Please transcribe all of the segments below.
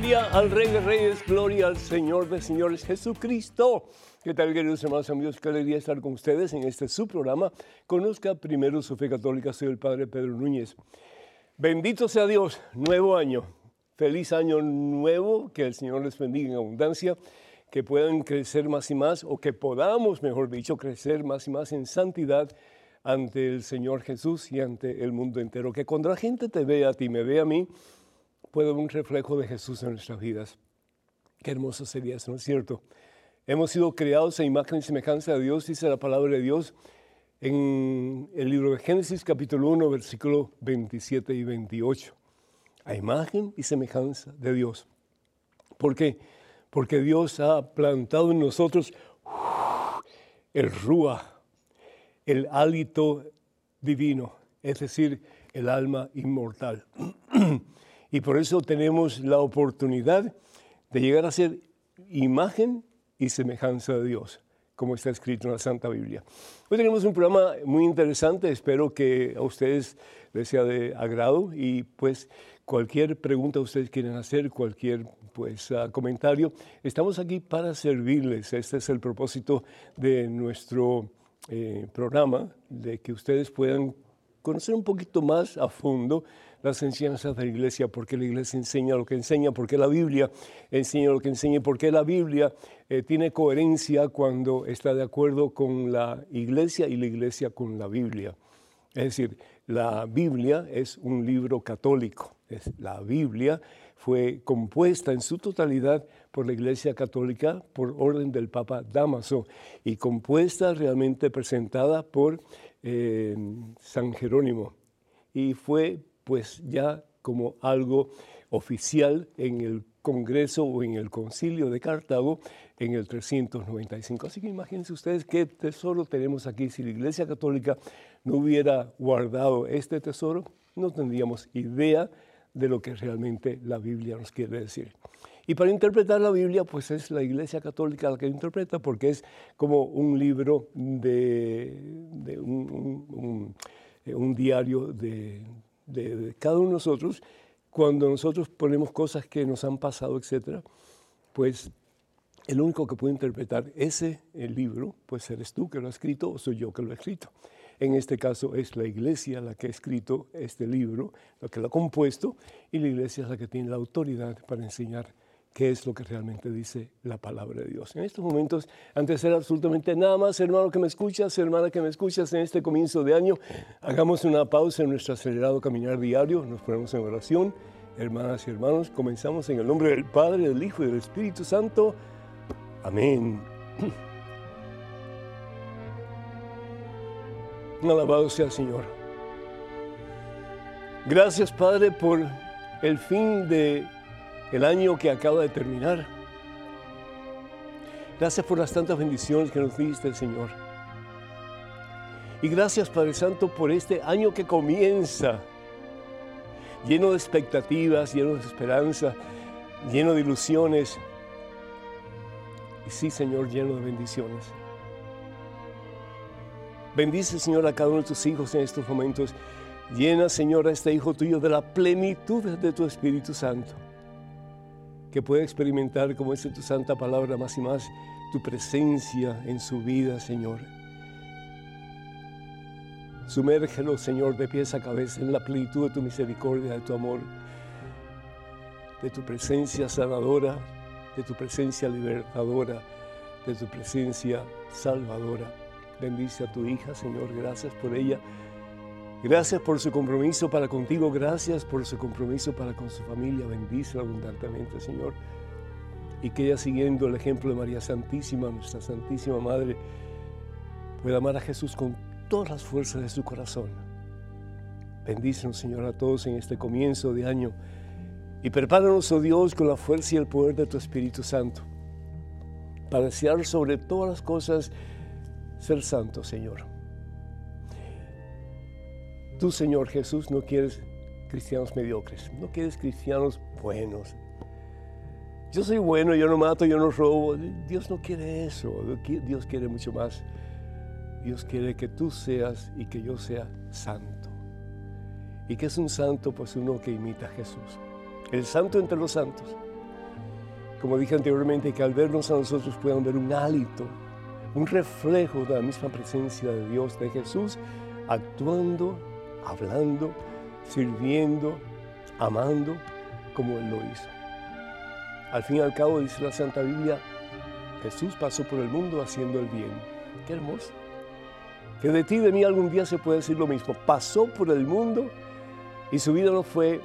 Gloria al Rey de Reyes, gloria al Señor de Señores, Jesucristo. ¿Qué tal, queridos hermanos amigos? Qué alegría estar con ustedes en este su programa. Conozca primero su fe católica. Soy el Padre Pedro Núñez. Bendito sea Dios, nuevo año. Feliz año nuevo, que el Señor les bendiga en abundancia, que puedan crecer más y más, o que podamos, mejor dicho, crecer más y más en santidad ante el Señor Jesús y ante el mundo entero. Que cuando la gente te vea a ti, me ve a mí, puede haber un reflejo de Jesús en nuestras vidas. Qué hermoso sería eso, ¿no es cierto? Hemos sido creados a imagen y semejanza de Dios, dice la palabra de Dios en el libro de Génesis capítulo 1, versículo 27 y 28. A imagen y semejanza de Dios. ¿Por qué? Porque Dios ha plantado en nosotros el rúa, el hálito divino, es decir, el alma inmortal. Y por eso tenemos la oportunidad de llegar a ser imagen y semejanza de Dios, como está escrito en la Santa Biblia. Hoy tenemos un programa muy interesante, espero que a ustedes les sea de agrado y pues cualquier pregunta ustedes quieren hacer, cualquier pues uh, comentario, estamos aquí para servirles. Este es el propósito de nuestro eh, programa, de que ustedes puedan conocer un poquito más a fondo las enseñanzas de la iglesia, porque la iglesia enseña lo que enseña, porque la Biblia enseña lo que enseña, porque la Biblia eh, tiene coherencia cuando está de acuerdo con la iglesia y la iglesia con la Biblia. Es decir, la Biblia es un libro católico. La Biblia fue compuesta en su totalidad por la Iglesia Católica por orden del Papa Damaso y compuesta realmente presentada por eh, San Jerónimo. Y fue pues ya como algo oficial en el Congreso o en el Concilio de Cartago en el 395. Así que imagínense ustedes qué tesoro tenemos aquí. Si la Iglesia Católica no hubiera guardado este tesoro, no tendríamos idea de lo que realmente la Biblia nos quiere decir. Y para interpretar la Biblia, pues es la Iglesia Católica la que interpreta, porque es como un libro de, un, un diario de, de, cada uno de nosotros, cuando nosotros ponemos cosas que nos han pasado, etcétera, pues el único que puede interpretar ese libro, pues eres tú que lo has escrito o soy yo que lo he escrito. En este caso es la iglesia la que ha escrito este libro, la que lo ha compuesto, y la iglesia es la que tiene la autoridad para enseñar qué es lo que realmente dice la palabra de Dios. En estos momentos, antes de hacer absolutamente nada más, hermano que me escuchas, hermana que me escuchas en este comienzo de año, hagamos una pausa en nuestro acelerado caminar diario, nos ponemos en oración. Hermanas y hermanos, comenzamos en el nombre del Padre, del Hijo y del Espíritu Santo. Amén. Alabado sea el Señor. Gracias, Padre, por el fin de el año que acaba de terminar. Gracias por las tantas bendiciones que nos diste, Señor. Y gracias, Padre Santo, por este año que comienza, lleno de expectativas, lleno de esperanza, lleno de ilusiones. Y sí, Señor, lleno de bendiciones. Bendice, Señor, a cada uno de tus hijos en estos momentos. Llena, Señor, a este hijo tuyo de la plenitud de tu Espíritu Santo que pueda experimentar, como dice tu santa palabra, más y más tu presencia en su vida, Señor. Sumérgelo, Señor, de pies a cabeza en la plenitud de tu misericordia, de tu amor, de tu presencia sanadora, de tu presencia libertadora, de tu presencia salvadora. Bendice a tu hija, Señor, gracias por ella. Gracias por su compromiso para contigo, gracias por su compromiso para con su familia. Bendice abundantemente, Señor. Y que ella, siguiendo el ejemplo de María Santísima, nuestra Santísima Madre, pueda amar a Jesús con todas las fuerzas de su corazón. Bendícenos, Señor, a todos en este comienzo de año. Y prepáranos, oh Dios, con la fuerza y el poder de tu Espíritu Santo, para desear sobre todas las cosas ser santo, Señor Tú, Señor Jesús, no quieres cristianos mediocres, no quieres cristianos buenos. Yo soy bueno, yo no mato, yo no robo. Dios no quiere eso. Dios quiere mucho más. Dios quiere que tú seas y que yo sea santo. ¿Y que es un santo? Pues uno que imita a Jesús. El santo entre los santos. Como dije anteriormente, que al vernos a nosotros puedan ver un hálito, un reflejo de la misma presencia de Dios, de Jesús, actuando, hablando, sirviendo, amando, como Él lo hizo. Al fin y al cabo, dice la Santa Biblia, Jesús pasó por el mundo haciendo el bien. Qué hermoso. Que de ti, de mí algún día se puede decir lo mismo. Pasó por el mundo y su vida no fue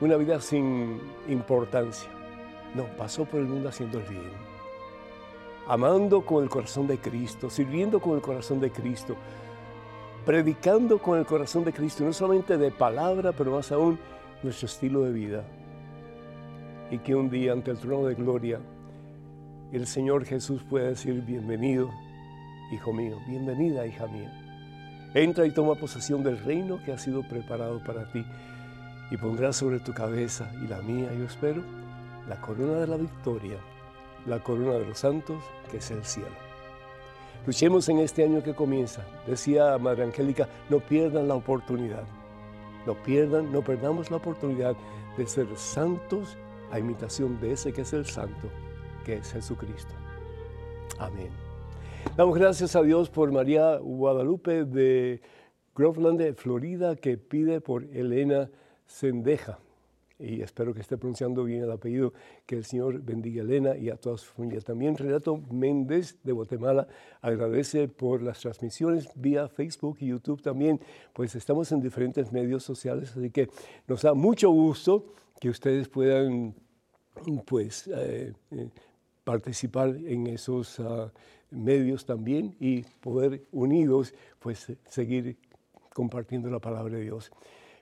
una vida sin importancia. No, pasó por el mundo haciendo el bien. Amando con el corazón de Cristo, sirviendo con el corazón de Cristo, predicando con el corazón de Cristo, no solamente de palabra, pero más aún nuestro estilo de vida y que un día ante el trono de gloria el Señor Jesús pueda decir, bienvenido, hijo mío, bienvenida, hija mía. Entra y toma posesión del reino que ha sido preparado para ti y pondrás sobre tu cabeza y la mía, yo espero, la corona de la victoria, la corona de los santos, que es el cielo. Luchemos en este año que comienza. Decía Madre Angélica, no pierdan la oportunidad. No pierdan, no perdamos la oportunidad de ser santos a imitación de ese que es el santo, que es Jesucristo. Amén. Damos gracias a Dios por María Guadalupe de Groveland, Florida, que pide por Elena Sendeja y espero que esté pronunciando bien el apellido, que el Señor bendiga a Elena y a toda su familia. También Renato Méndez de Guatemala agradece por las transmisiones vía Facebook y YouTube también, pues estamos en diferentes medios sociales, así que nos da mucho gusto que ustedes puedan pues eh, eh, participar en esos ah, medios también y poder unidos pues seguir compartiendo la palabra de Dios.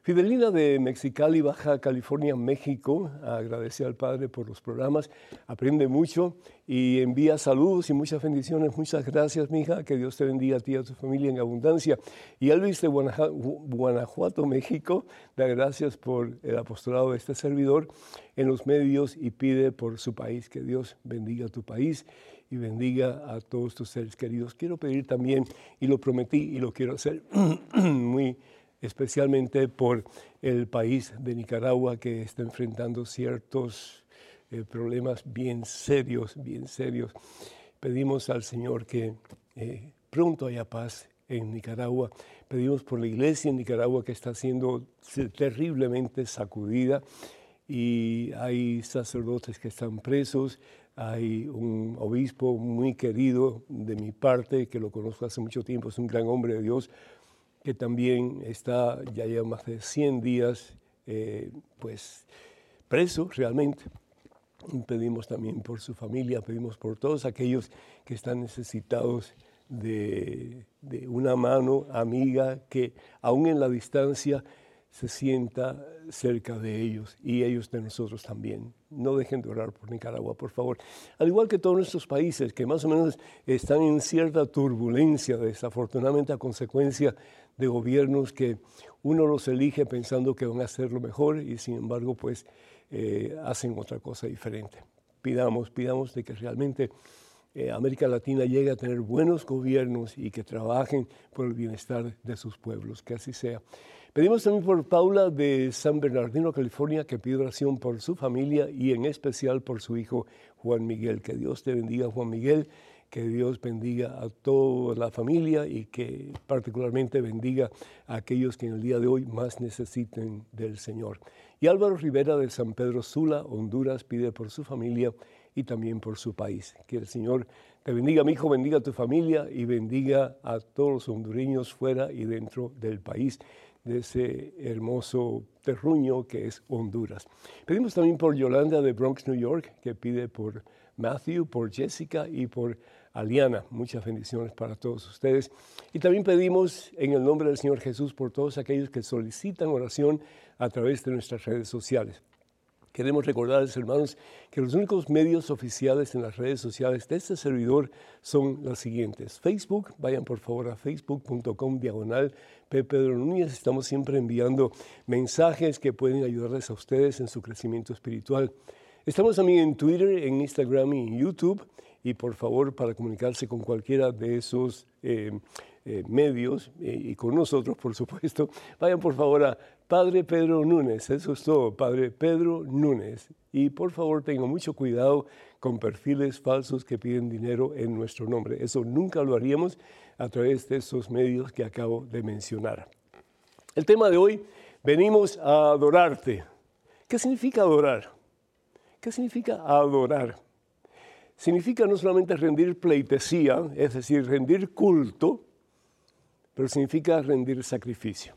Fidelina de Mexicali, Baja California, México, agradece al Padre por los programas, aprende mucho y envía saludos y muchas bendiciones. Muchas gracias, mija, que Dios te bendiga a ti y a tu familia en abundancia. Y Elvis de Guanajuato, México, da gracias por el apostolado de este servidor en los medios y pide por su país, que Dios bendiga a tu país y bendiga a todos tus seres queridos. Quiero pedir también, y lo prometí y lo quiero hacer muy especialmente por el país de Nicaragua que está enfrentando ciertos eh, problemas bien serios, bien serios. Pedimos al Señor que eh, pronto haya paz en Nicaragua. Pedimos por la iglesia en Nicaragua que está siendo terriblemente sacudida y hay sacerdotes que están presos, hay un obispo muy querido de mi parte, que lo conozco hace mucho tiempo, es un gran hombre de Dios, que también está, ya lleva más de 100 días, eh, pues preso realmente. Pedimos también por su familia, pedimos por todos aquellos que están necesitados de, de una mano amiga que aún en la distancia se sienta cerca de ellos y ellos de nosotros también. No dejen de orar por Nicaragua, por favor. Al igual que todos nuestros países que más o menos están en cierta turbulencia, desafortunadamente a consecuencia de gobiernos que uno los elige pensando que van a hacer lo mejor y sin embargo pues eh, hacen otra cosa diferente. Pidamos, pidamos de que realmente eh, América Latina llegue a tener buenos gobiernos y que trabajen por el bienestar de sus pueblos, que así sea. Pedimos también por Paula de San Bernardino, California, que pide oración por su familia y en especial por su hijo Juan Miguel. Que Dios te bendiga, Juan Miguel, que Dios bendiga a toda la familia y que particularmente bendiga a aquellos que en el día de hoy más necesiten del Señor. Y Álvaro Rivera de San Pedro Sula, Honduras, pide por su familia y también por su país. Que el Señor te bendiga, mi hijo, bendiga a tu familia y bendiga a todos los hondureños fuera y dentro del país de ese hermoso terruño que es Honduras. Pedimos también por Yolanda de Bronx, New York, que pide por Matthew, por Jessica y por Aliana. Muchas bendiciones para todos ustedes. Y también pedimos en el nombre del Señor Jesús por todos aquellos que solicitan oración a través de nuestras redes sociales. Queremos recordarles, hermanos, que los únicos medios oficiales en las redes sociales de este servidor son los siguientes. Facebook, vayan por favor a facebook.com diagonal Pedro Núñez. Estamos siempre enviando mensajes que pueden ayudarles a ustedes en su crecimiento espiritual. Estamos también en Twitter, en Instagram y en YouTube. Y por favor, para comunicarse con cualquiera de esos eh, eh, medios eh, y con nosotros, por supuesto, vayan por favor a Padre Pedro Núñez, eso es todo, Padre Pedro Núñez. Y por favor tengan mucho cuidado con perfiles falsos que piden dinero en nuestro nombre. Eso nunca lo haríamos a través de esos medios que acabo de mencionar. El tema de hoy, venimos a adorarte. ¿Qué significa adorar? ¿Qué significa adorar? Significa no solamente rendir pleitesía, es decir, rendir culto, pero significa rendir sacrificio.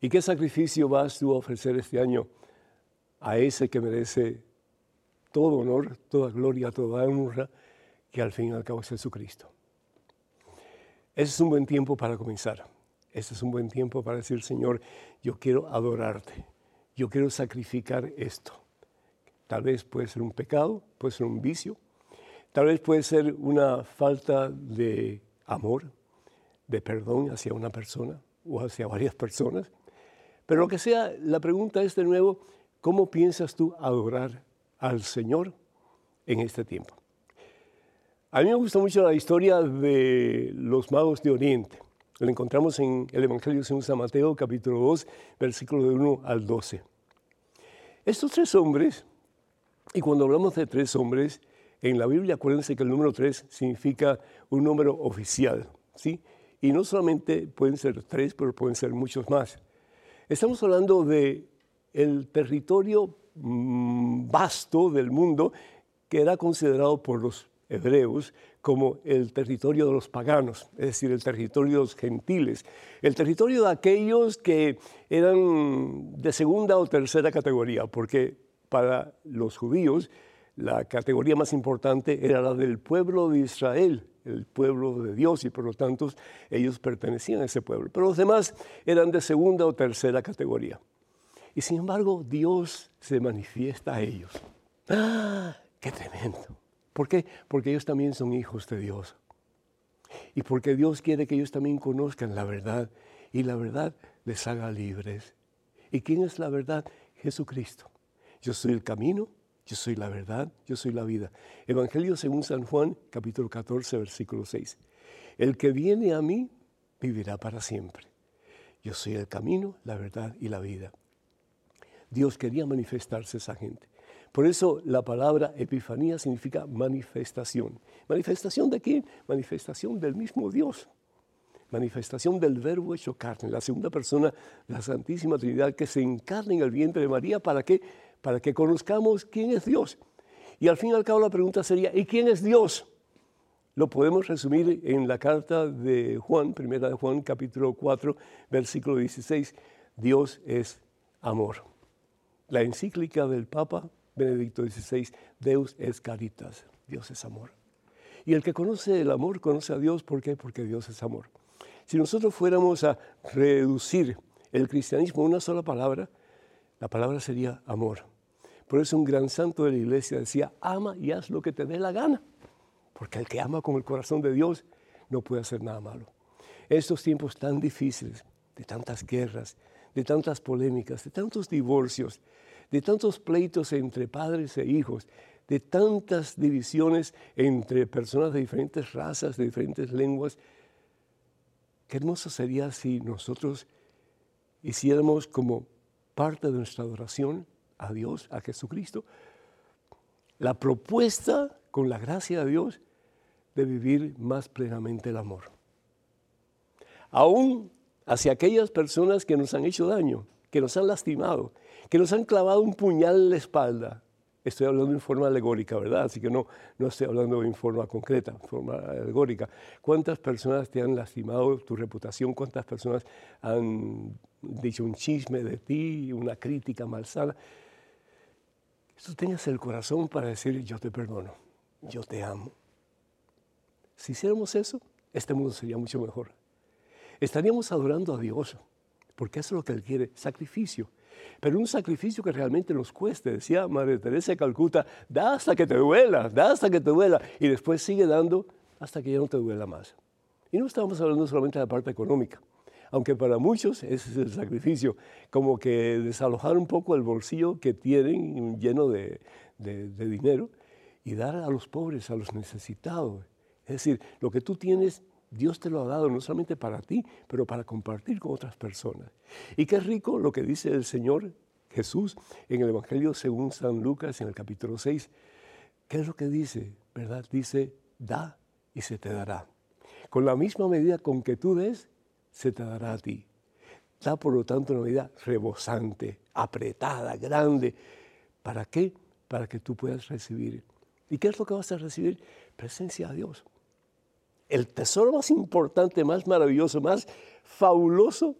¿Y qué sacrificio vas tú a ofrecer este año a ese que merece todo honor, toda gloria, toda honra, que al fin y al cabo es Jesucristo? Ese es un buen tiempo para comenzar. Ese es un buen tiempo para decir, Señor, yo quiero adorarte. Yo quiero sacrificar esto. Tal vez puede ser un pecado, puede ser un vicio, tal vez puede ser una falta de amor, de perdón hacia una persona o hacia varias personas. Pero lo que sea, la pregunta es de nuevo, ¿cómo piensas tú adorar al Señor en este tiempo? A mí me gusta mucho la historia de los magos de Oriente. La encontramos en el Evangelio según San Mateo, capítulo 2, versículo de 1 al 12. Estos tres hombres, y cuando hablamos de tres hombres, en la Biblia acuérdense que el número tres significa un número oficial, ¿sí? Y no solamente pueden ser tres, pero pueden ser muchos más. Estamos hablando de el territorio mm, vasto del mundo que era considerado por los hebreos como el territorio de los paganos, es decir, el territorio de los gentiles, el territorio de aquellos que eran de segunda o tercera categoría, porque para los judíos la categoría más importante era la del pueblo de Israel, el pueblo de Dios y por lo tanto ellos pertenecían a ese pueblo. Pero los demás eran de segunda o tercera categoría. Y sin embargo Dios se manifiesta a ellos. ¡Ah! ¡Qué tremendo! ¿Por qué? Porque ellos también son hijos de Dios. Y porque Dios quiere que ellos también conozcan la verdad y la verdad les haga libres. ¿Y quién es la verdad? Jesucristo. Yo soy el camino, yo soy la verdad, yo soy la vida. Evangelio según San Juan, capítulo 14, versículo 6. El que viene a mí vivirá para siempre. Yo soy el camino, la verdad y la vida. Dios quería manifestarse a esa gente. Por eso la palabra epifanía significa manifestación. ¿Manifestación de quién? Manifestación del mismo Dios. Manifestación del verbo hecho carne, la segunda persona, la Santísima Trinidad, que se encarna en el vientre de María para que para que conozcamos quién es Dios. Y al fin y al cabo la pregunta sería, ¿y quién es Dios? Lo podemos resumir en la carta de Juan, primera de Juan, capítulo 4, versículo 16. Dios es amor. La encíclica del Papa Benedicto XVI, Deus es caritas, Dios es amor. Y el que conoce el amor conoce a Dios, ¿por qué? Porque Dios es amor. Si nosotros fuéramos a reducir el cristianismo a una sola palabra, la palabra sería amor. Por eso un gran santo de la iglesia decía, ama y haz lo que te dé la gana. Porque el que ama con el corazón de Dios no puede hacer nada malo. estos tiempos tan difíciles, de tantas guerras, de tantas polémicas, de tantos divorcios, de tantos pleitos entre padres e hijos, de tantas divisiones entre personas de diferentes razas, de diferentes lenguas, qué hermoso sería si nosotros hiciéramos como parte de nuestra adoración a Dios, a Jesucristo, la propuesta con la gracia de Dios de vivir más plenamente el amor. Aún hacia aquellas personas que nos han hecho daño, que nos han lastimado, que nos han clavado un puñal en la espalda. Estoy hablando en forma alegórica, ¿verdad? Así que no, no estoy hablando en forma concreta, en forma alegórica. ¿Cuántas personas te han lastimado tu reputación? ¿Cuántas personas han dicho un chisme de ti, una crítica malsana, tú tengas el corazón para decir yo te perdono, yo te amo. Si hiciéramos eso, este mundo sería mucho mejor. Estaríamos adorando a Dios, porque eso es lo que Él quiere, sacrificio. pero un sacrificio que realmente nos cueste. Decía Madre Teresa de Calcuta, da hasta que te duela, da hasta que te duela, y después sigue dando hasta que ya no te duela más. Y no estamos hablando solamente de la parte económica, aunque para muchos ese es el sacrificio, como que desalojar un poco el bolsillo que tienen lleno de, dinero y dar a los pobres, a los necesitados. Es decir, lo que tú tienes Dios te lo ha dado no solamente para ti, pero para compartir con otras personas. Y qué rico lo que dice el Señor Jesús en el Evangelio según San Lucas en el capítulo 6. ¿Qué es lo que dice? ¿Verdad? Dice, da y se te dará. Con la misma medida con que tú des, se te dará a ti. Da por lo tanto una medida rebosante, apretada, grande. ¿Para qué? Para que tú puedas recibir. ¿Y qué es lo que vas a recibir? Presencia de Dios el tesoro más importante, más maravilloso, más fabuloso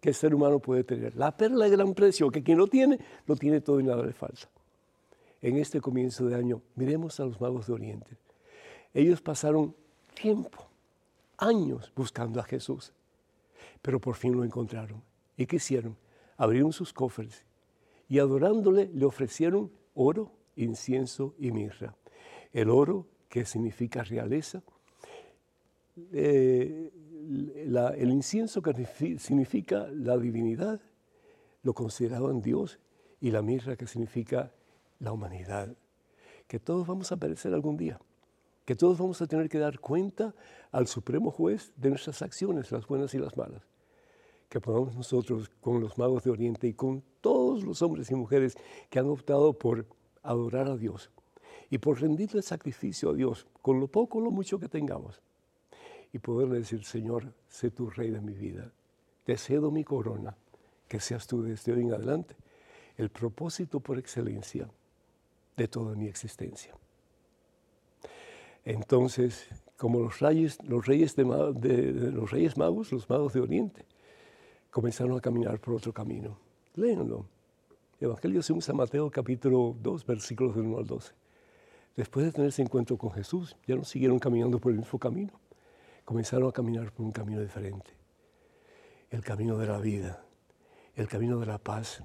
que el ser humano puede tener. La perla de gran precio, que quien lo tiene, lo tiene todo y nada le falta. En este comienzo de año, miremos a los magos de Oriente. Ellos pasaron tiempo, años buscando a Jesús, pero por fin lo encontraron. ¿Y qué hicieron? Abrieron sus cofres y adorándole le ofrecieron oro, incienso y mirra. El oro, que significa realeza, eh, el incienso que significa la divinidad, lo consideraban Dios, y la mirra que significa la humanidad. Que todos vamos a perecer algún día, que todos vamos a tener que dar cuenta al Supremo Juez de nuestras acciones, las buenas y las malas. Que podamos nosotros, con los magos de Oriente y con todos los hombres y mujeres que han optado por adorar a Dios y por rendirle sacrificio a Dios, con lo poco o lo mucho que tengamos, y poderle decir, Señor, sé tu rey de mi vida, te cedo mi corona, que seas tú desde hoy en adelante el propósito por excelencia de toda mi existencia. Entonces, como los reyes, los reyes magos, los magos de Oriente, comenzaron a caminar por otro camino. Léanlo. Evangelio según San Mateo capítulo 2, versículos del 1 al 12. Después de tener ese encuentro con Jesús, ya no siguieron caminando por el mismo camino comenzaron a caminar por un camino diferente. El camino de la vida, el camino de la paz,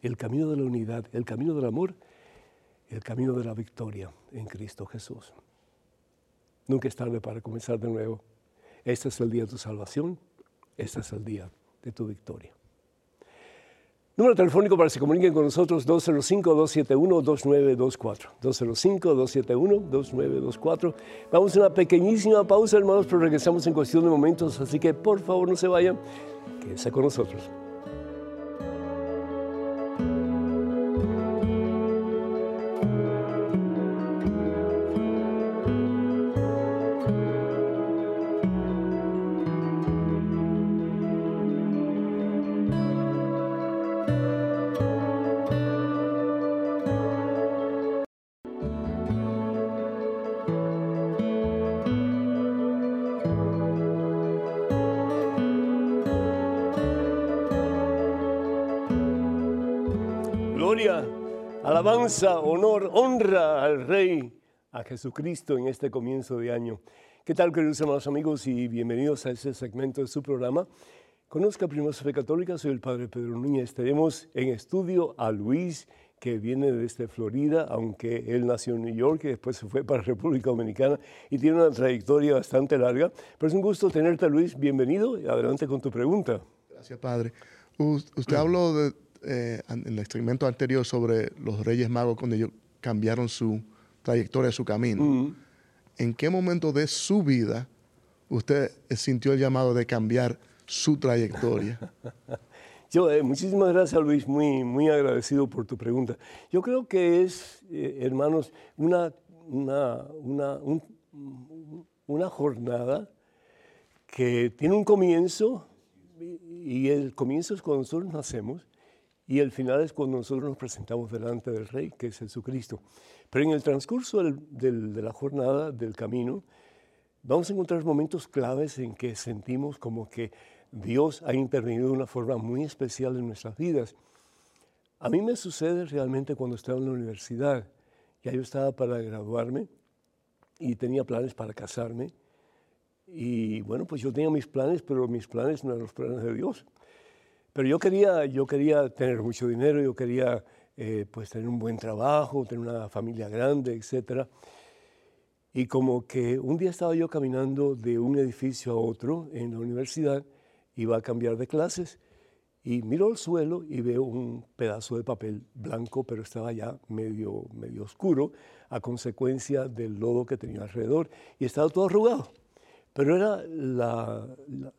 el camino de la unidad, el camino del amor, el camino de la victoria en Cristo Jesús. Nunca es tarde para comenzar de nuevo. Este es el día de tu salvación, este es el día de tu victoria. Número telefónico para que se comuniquen con nosotros 205-271-2924. 205-271-2924. Vamos a una pequeñísima pausa, hermanos, pero regresamos en cuestión de momentos, así que por favor no se vayan, quédense con nosotros. Alabanza, honor, honra al Rey, a Jesucristo en este comienzo de año. ¿Qué tal, queridos hermanos amigos, y bienvenidos a este segmento de su programa? Conozca primero fe católica, soy el Padre Pedro Núñez. Tenemos en estudio a Luis, que viene desde Florida, aunque él nació en New York y después se fue para República Dominicana y tiene una trayectoria bastante larga. Pero es un gusto tenerte, Luis. Bienvenido. Adelante con tu pregunta. Gracias, Padre. Usted habló de, eh, en el experimento anterior sobre los Reyes Magos cuando ellos cambiaron su trayectoria, su camino. ¿En qué momento de su vida usted sintió el llamado de cambiar su trayectoria? Yo, eh, muchísimas gracias Luis, muy, muy agradecido por tu pregunta. Yo creo que es, eh, hermanos, una, una, una, una jornada que tiene un comienzo y el comienzo es cuando nosotros nacemos y el final es cuando nosotros nos presentamos delante del Rey, que es Jesucristo. Pero en el transcurso de la jornada, del camino, vamos a encontrar momentos claves en que sentimos como que Dios ha intervenido de una forma muy especial en nuestras vidas. A mí me sucede realmente cuando estaba en la universidad. Ya yo estaba para graduarme y tenía planes para casarme. Y bueno, pues yo tenía mis planes, pero mis planes no eran los planes de Dios. Pero yo quería, yo quería tener mucho dinero, yo quería eh, pues tener un buen trabajo, tener una familia grande, etc. Y como que un día estaba yo caminando de un edificio a otro en la universidad, iba a cambiar de clases y miro al suelo y veo un pedazo de papel blanco, pero estaba ya medio, medio oscuro a consecuencia del lodo que tenía alrededor y estaba todo arrugado. Pero era la,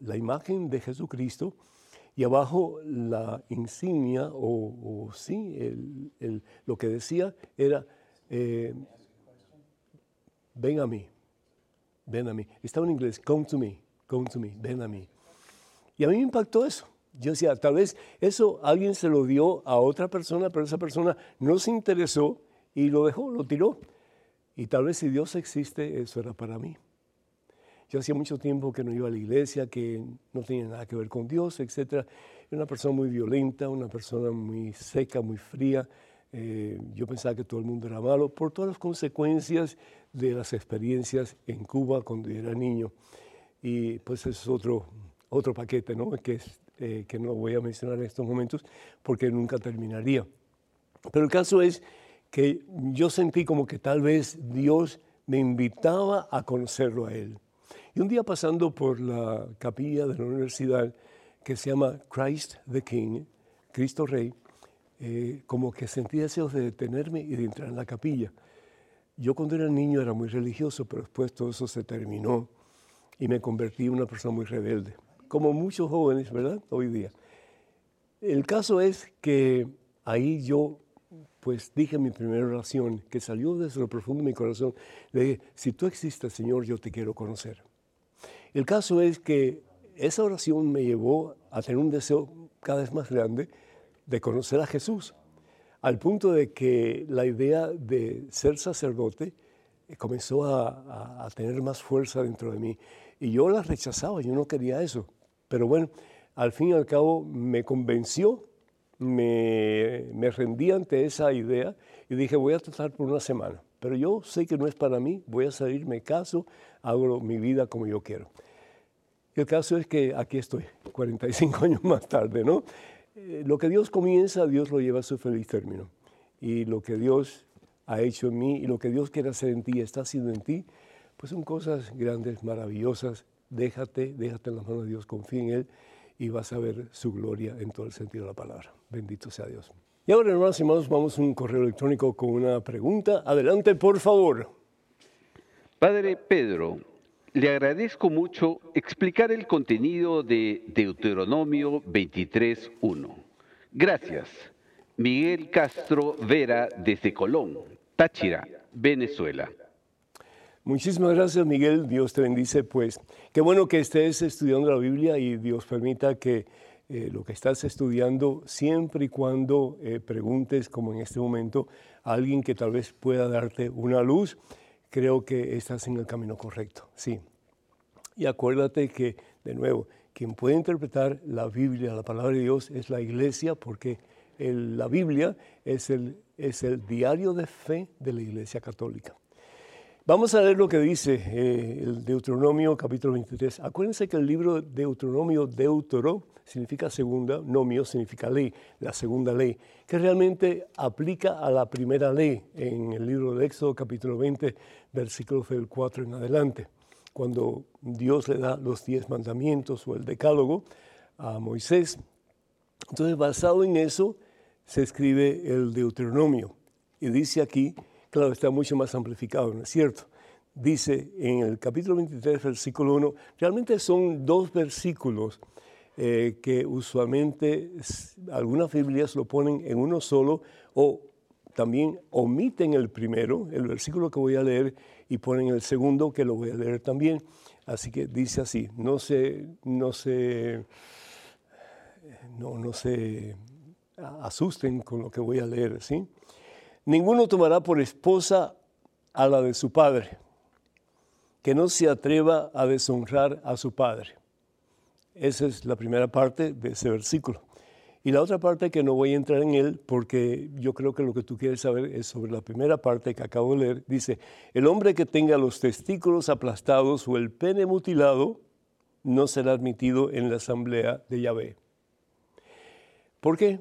la, imagen de Jesucristo y abajo la insignia, o, sí, lo que decía era, eh, ven a mí, ven a mí. Estaba en inglés, come to me, come to me, ven a mí. Y a mí me impactó eso. Yo decía, tal vez eso alguien se lo dio a otra persona, pero esa persona no se interesó y lo dejó, lo tiró. Y tal vez si Dios existe, eso era para mí. Yo hacía mucho tiempo que no iba a la iglesia, que no tenía nada que ver con Dios, etc. Era una persona muy violenta, una persona muy seca, muy fría. Eh, yo pensaba que todo el mundo era malo por todas las consecuencias de las experiencias en Cuba cuando yo era niño. Y pues es otro, otro paquete, ¿no? Que es eh, que no voy a mencionar en estos momentos porque nunca terminaría. Pero el caso es que yo sentí como que tal vez Dios me invitaba a conocerlo a Él. Y un día pasando por la capilla de la universidad que se llama Christ the King, Cristo Rey, eh, como que sentí deseos de detenerme y de entrar en la capilla. Yo cuando era niño era muy religioso, pero después todo eso se terminó y me convertí en una persona muy rebelde como muchos jóvenes, ¿verdad? Hoy día. El caso es que ahí yo pues dije mi primera oración, que salió desde lo profundo de mi corazón. Le dije, si tú existes, Señor, yo te quiero conocer. El caso es que esa oración me llevó a tener un deseo cada vez más grande de conocer a Jesús, al punto de que la idea de ser sacerdote comenzó a, a tener más fuerza dentro de mí. Y yo la rechazaba, yo no quería eso. Pero bueno, al fin y al cabo me convenció, me, me rendí ante esa idea y dije, voy a tratar por una semana. Pero yo sé que no es para mí, voy a salir, me caso, hago mi vida como yo quiero. El caso es que aquí estoy, 45 años más tarde, ¿no? Eh, lo que Dios comienza, Dios lo lleva a su feliz término. Y lo que Dios ha hecho en mí y lo que Dios quiere hacer en ti, está haciendo en ti, pues son cosas grandes, maravillosas, déjate, déjate en las manos de Dios, confía en Él y vas a ver su gloria en todo el sentido de la palabra. Bendito sea Dios. Y ahora, hermanos y hermanos, vamos a un correo electrónico con una pregunta. Adelante, por favor. Padre Pedro, le agradezco mucho explicar el contenido de Deuteronomio 23.1. Gracias. Miguel Castro Vera desde Colón, Táchira, Venezuela. Muchísimas gracias, Miguel. Dios te bendice. Pues qué bueno que estés estudiando la Biblia y Dios permita que eh, lo que estás estudiando, siempre y cuando eh, preguntes, como en este momento, a alguien que tal vez pueda darte una luz, creo que estás en el camino correcto. Sí. Y acuérdate que, de nuevo, quien puede interpretar la Biblia, la palabra de Dios, es la iglesia, porque la Biblia es el, es el diario de fe de la iglesia católica. Vamos a leer lo que dice eh, el Deuteronomio capítulo 23. Acuérdense que el libro Deuteronomio, Deutero, significa segunda, nomio significa ley, la segunda ley, que realmente aplica a la primera ley en el libro de Éxodo capítulo 20, versículos del 4 en adelante, cuando Dios le da los diez mandamientos o el decálogo a Moisés. Entonces, basado en eso, se escribe el Deuteronomio. Y dice aquí, Claro, está mucho más amplificado, ¿no es cierto? Dice en el capítulo 23, versículo 1, realmente son dos versículos eh, que usualmente algunas Biblias lo ponen en uno solo o también omiten el primero, el versículo que voy a leer, y ponen el segundo que lo voy a leer también. Así que dice así, no se, no se, no, no se asusten con lo que voy a leer, ¿sí? Ninguno tomará por esposa a la de su padre, que no se atreva a deshonrar a su padre. Esa es la primera parte de ese versículo. Y la otra parte que no voy a entrar en él porque yo creo que lo que tú quieres saber es sobre la primera parte que acabo de leer. Dice, el hombre que tenga los testículos aplastados o el pene mutilado no será admitido en la asamblea de Yahvé. ¿Por qué?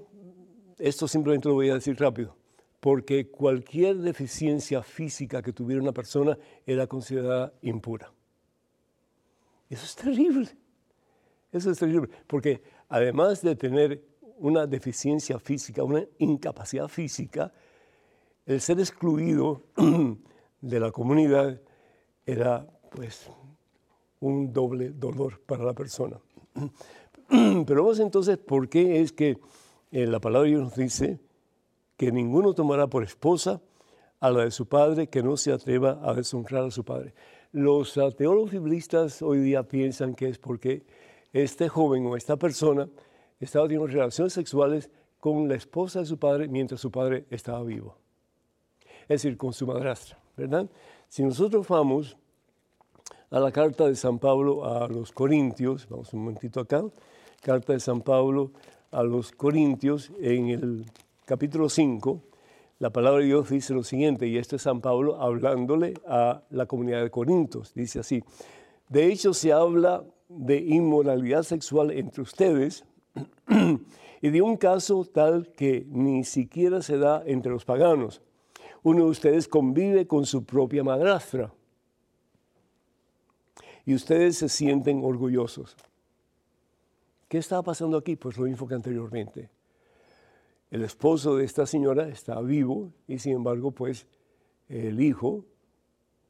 Esto simplemente lo voy a decir rápido. Porque cualquier deficiencia física que tuviera una persona era considerada impura. Eso es terrible. Eso es terrible. Porque además de tener una deficiencia física, una incapacidad física, el ser excluido de la comunidad era pues un doble dolor para la persona. Pero vamos entonces, ¿por qué es que eh, la palabra de Dios nos dice que ninguno tomará por esposa a la de su padre que no se atreva a deshonrar a su padre? Los uh, teólogos biblistas hoy día piensan que es porque este joven o esta persona estaba teniendo relaciones sexuales con la esposa de su padre mientras su padre estaba vivo. Es decir, con su madrastra, ¿verdad? Si nosotros vamos a la carta de San Pablo a los Corintios, vamos un momentito acá, carta de San Pablo a los Corintios en el capítulo 5, la palabra de Dios dice lo siguiente, y esto es San Pablo hablándole a la comunidad de Corintios, dice así, de hecho se habla de inmoralidad sexual entre ustedes y de un caso tal que ni siquiera se da entre los paganos. Uno de ustedes convive con su propia madrastra y ustedes se sienten orgullosos. ¿Qué estaba pasando aquí? Pues lo que anteriormente. El esposo de esta señora está vivo y sin embargo, pues el hijo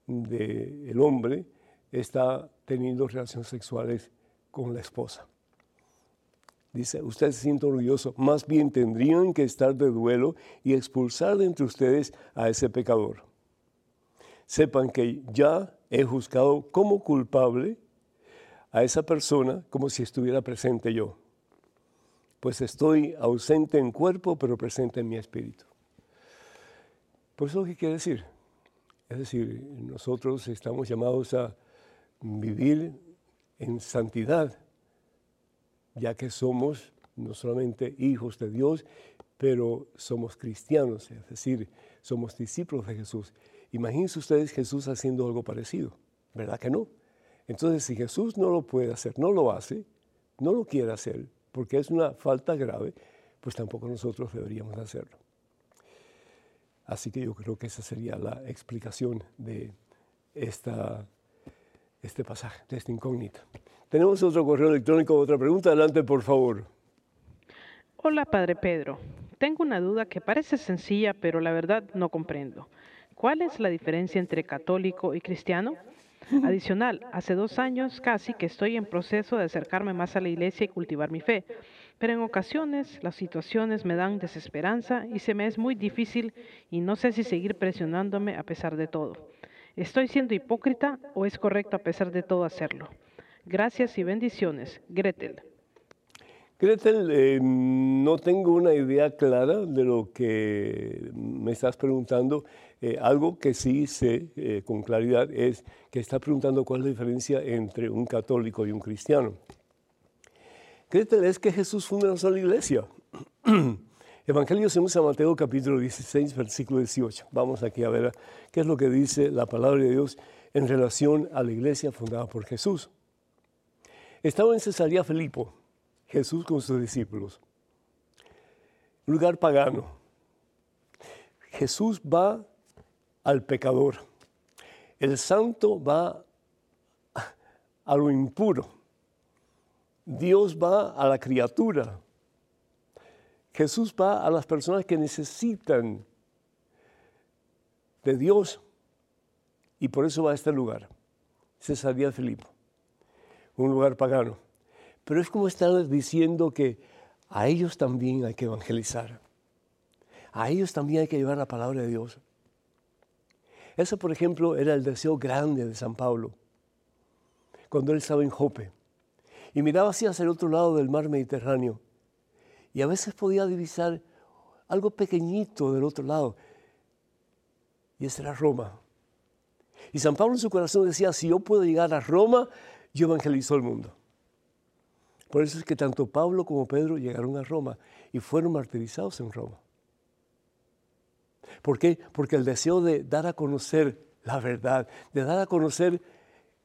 del hombre está teniendo relaciones sexuales con la esposa. Dice, usted se siente orgulloso, más bien tendrían que estar de duelo y expulsar de entre ustedes a ese pecador. Sepan que ya he juzgado como culpable a esa persona como si estuviera presente yo. Pues estoy ausente en cuerpo, pero presente en mi espíritu. Por eso, ¿qué quiere decir? Es decir, nosotros estamos llamados a vivir en santidad, ya que somos no solamente hijos de Dios, pero somos cristianos, es decir, somos discípulos de Jesús. Imagínense ustedes Jesús haciendo algo parecido, ¿verdad que no? Entonces, si Jesús no lo puede hacer, no lo hace, no lo quiere hacer, porque es una falta grave, pues tampoco nosotros deberíamos hacerlo. Así que yo creo que esa sería la explicación de esta este pasaje, de esta incógnita. Tenemos otro correo electrónico, otra pregunta. Adelante, por favor. Hola, Padre Pedro. Tengo una duda que parece sencilla, pero la verdad no comprendo. ¿Cuál es la diferencia entre católico y cristiano? Adicional, hace dos años casi que estoy en proceso de acercarme más a la iglesia y cultivar mi fe, pero en ocasiones las situaciones me dan desesperanza y se me es muy difícil y no sé si seguir presionándome a pesar de todo. ¿Estoy siendo hipócrita o es correcto a pesar de todo hacerlo? Gracias y bendiciones. Gretel. Gretel, eh, no tengo una idea clara de lo que me estás preguntando. Eh, algo que sí sé eh, con claridad es que estás preguntando cuál es la diferencia entre un católico y un cristiano. Gretel, es que Jesús funda una sola iglesia. Evangelio según San Mateo capítulo 16, versículo 18. Vamos aquí a ver qué es lo que dice la palabra de Dios en relación a la iglesia fundada por Jesús. Estaba en Cesarea Filipo, Jesús con sus discípulos, lugar pagano. Jesús va al pecador. El santo va a lo impuro. Dios va a la criatura. Jesús va a las personas que necesitan de Dios y por eso va a este lugar, Cesarea Filipo, un lugar pagano. Pero es como estar diciendo que a ellos también hay que evangelizar, a ellos también hay que llevar la palabra de Dios. Eso, por ejemplo, era el deseo grande de San Pablo, cuando él estaba en Jope y miraba hacia el otro lado del mar Mediterráneo y a veces podía divisar algo pequeñito del otro lado. Y esa era Roma. Y San Pablo en su corazón decía, si yo puedo llegar a Roma, yo evangelizo al mundo. Por eso es que tanto Pablo como Pedro llegaron a Roma y fueron martirizados en Roma. ¿Por qué? Porque el deseo de dar a conocer la verdad, de dar a conocer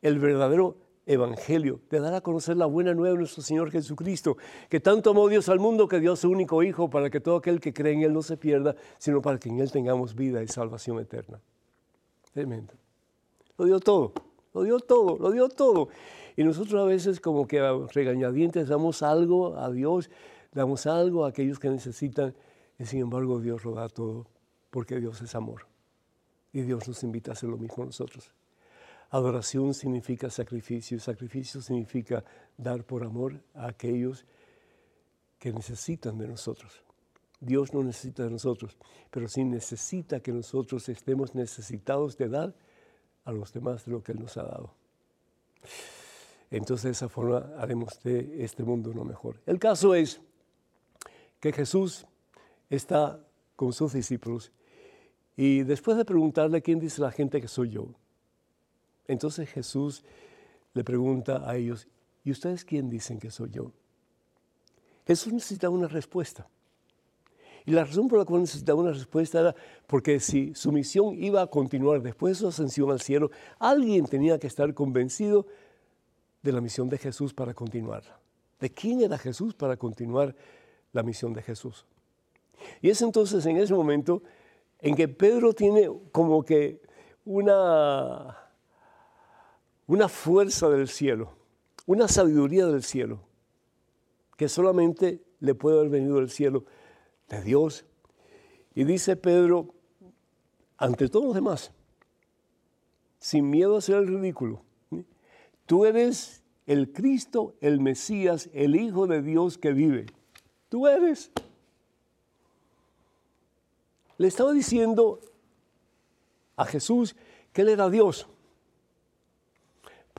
el verdadero evangelio, de dar a conocer la buena nueva de nuestro Señor Jesucristo, que tanto amó Dios al mundo que dio su único Hijo para que todo aquel que cree en Él no se pierda, sino para que en Él tengamos vida y salvación eterna. Tremendo. Lo dio todo, lo dio todo, lo dio todo. Y nosotros a veces como que a regañadientes damos algo a Dios, damos algo a aquellos que necesitan, y sin embargo Dios lo da todo, porque Dios es amor. Y Dios nos invita a hacer lo mismo nosotros. Adoración significa sacrificio, sacrificio significa dar por amor a aquellos que necesitan de nosotros. Dios no necesita de nosotros, pero sí necesita que nosotros estemos necesitados de dar a los demás de lo que Él nos ha dado. Entonces de esa forma haremos de este mundo uno mejor. El caso es que Jesús está con sus discípulos y después de preguntarle quién dice la gente que soy yo, entonces Jesús le pregunta a ellos, ¿y ustedes quién dicen que soy yo? Jesús necesitaba una respuesta. Y la razón por la cual necesitaba una respuesta era porque si su misión iba a continuar después de su ascensión al cielo, alguien tenía que estar convencido de la misión de Jesús para continuarla. ¿De quién era Jesús para continuar la misión de Jesús? Y es entonces en ese momento en que Pedro tiene como que una una fuerza del cielo, una sabiduría del cielo, que solamente le puede haber venido del cielo de Dios. Y dice Pedro, ante todos los demás, sin miedo a ser el ridículo, tú eres el Cristo, el Mesías, el Hijo de Dios que vive. Tú eres. Le estaba diciendo a Jesús que Él era Dios.